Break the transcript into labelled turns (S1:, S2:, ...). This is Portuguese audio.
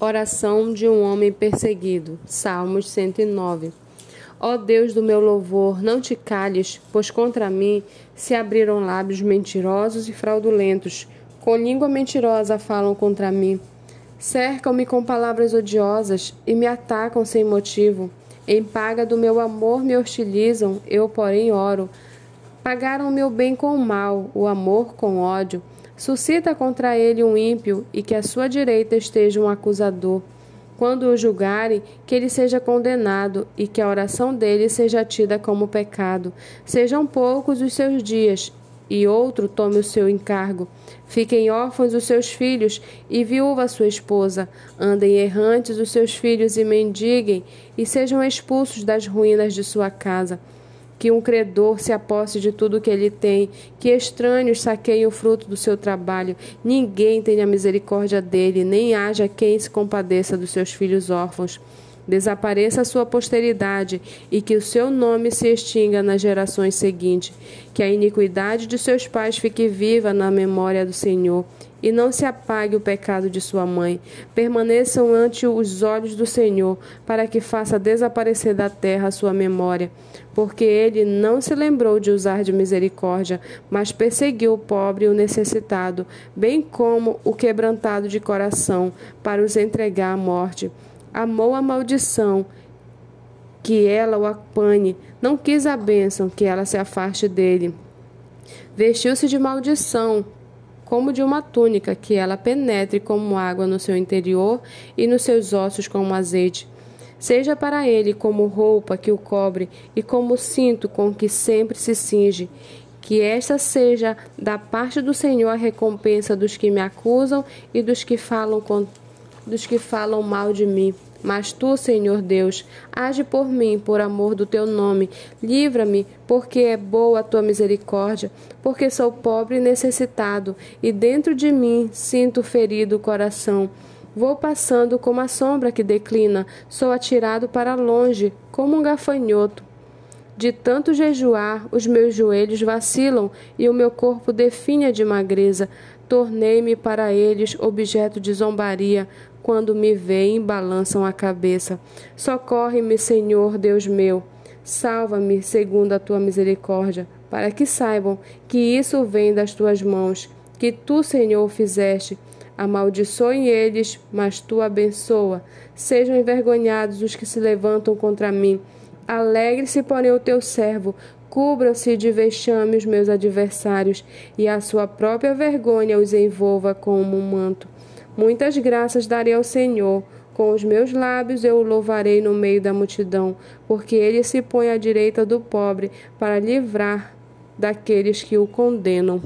S1: Oração de um homem perseguido. Salmos 109. Ó Deus do meu louvor, não te calhes, pois contra mim se abriram lábios mentirosos e fraudulentos. Com língua mentirosa falam contra mim. Cercam-me com palavras odiosas e me atacam sem motivo. Em paga do meu amor me hostilizam, eu, porém, oro. Pagaram o meu bem com o mal, o amor com ódio. Suscita contra ele um ímpio e que à sua direita esteja um acusador. Quando o julgarem, que ele seja condenado e que a oração dele seja tida como pecado. Sejam poucos os seus dias e outro tome o seu encargo. Fiquem órfãos os seus filhos e viúva sua esposa. Andem errantes os seus filhos e mendiguem e sejam expulsos das ruínas de sua casa que um credor se aposse de tudo que ele tem, que estranhos saqueiem o fruto do seu trabalho. Ninguém tenha misericórdia dele, nem haja quem se compadeça dos seus filhos órfãos. Desapareça a sua posteridade e que o seu nome se extinga nas gerações seguintes. Que a iniquidade de seus pais fique viva na memória do Senhor e não se apague o pecado de sua mãe. Permaneçam ante os olhos do Senhor, para que faça desaparecer da terra a sua memória. Porque ele não se lembrou de usar de misericórdia, mas perseguiu o pobre e o necessitado, bem como o quebrantado de coração, para os entregar à morte. Amou a maldição, que ela o apanhe, não quis a bênção, que ela se afaste dele. Vestiu-se de maldição, como de uma túnica, que ela penetre como água no seu interior e nos seus ossos como azeite. Seja para ele como roupa que o cobre e como cinto com que sempre se cinge. Que esta seja da parte do Senhor a recompensa dos que me acusam e dos que falam, com, dos que falam mal de mim. Mas tu, Senhor Deus, age por mim, por amor do teu nome. Livra-me, porque é boa a tua misericórdia, porque sou pobre e necessitado, e dentro de mim sinto ferido o coração. Vou passando como a sombra que declina, sou atirado para longe, como um gafanhoto. De tanto jejuar, os meus joelhos vacilam e o meu corpo definha de magreza. Tornei-me para eles objeto de zombaria, quando me veem balançam a cabeça. Socorre-me, Senhor Deus meu. Salva-me segundo a tua misericórdia, para que saibam que isso vem das tuas mãos, que tu, Senhor, fizeste. Amaldiçoem eles, mas tu abençoa. Sejam envergonhados os que se levantam contra mim. Alegre-se, porém, o teu servo, cubram-se de vexame os meus adversários, e a sua própria vergonha os envolva como um manto. Muitas graças darei ao Senhor, com os meus lábios eu o louvarei no meio da multidão, porque ele se põe à direita do pobre para livrar daqueles que o condenam.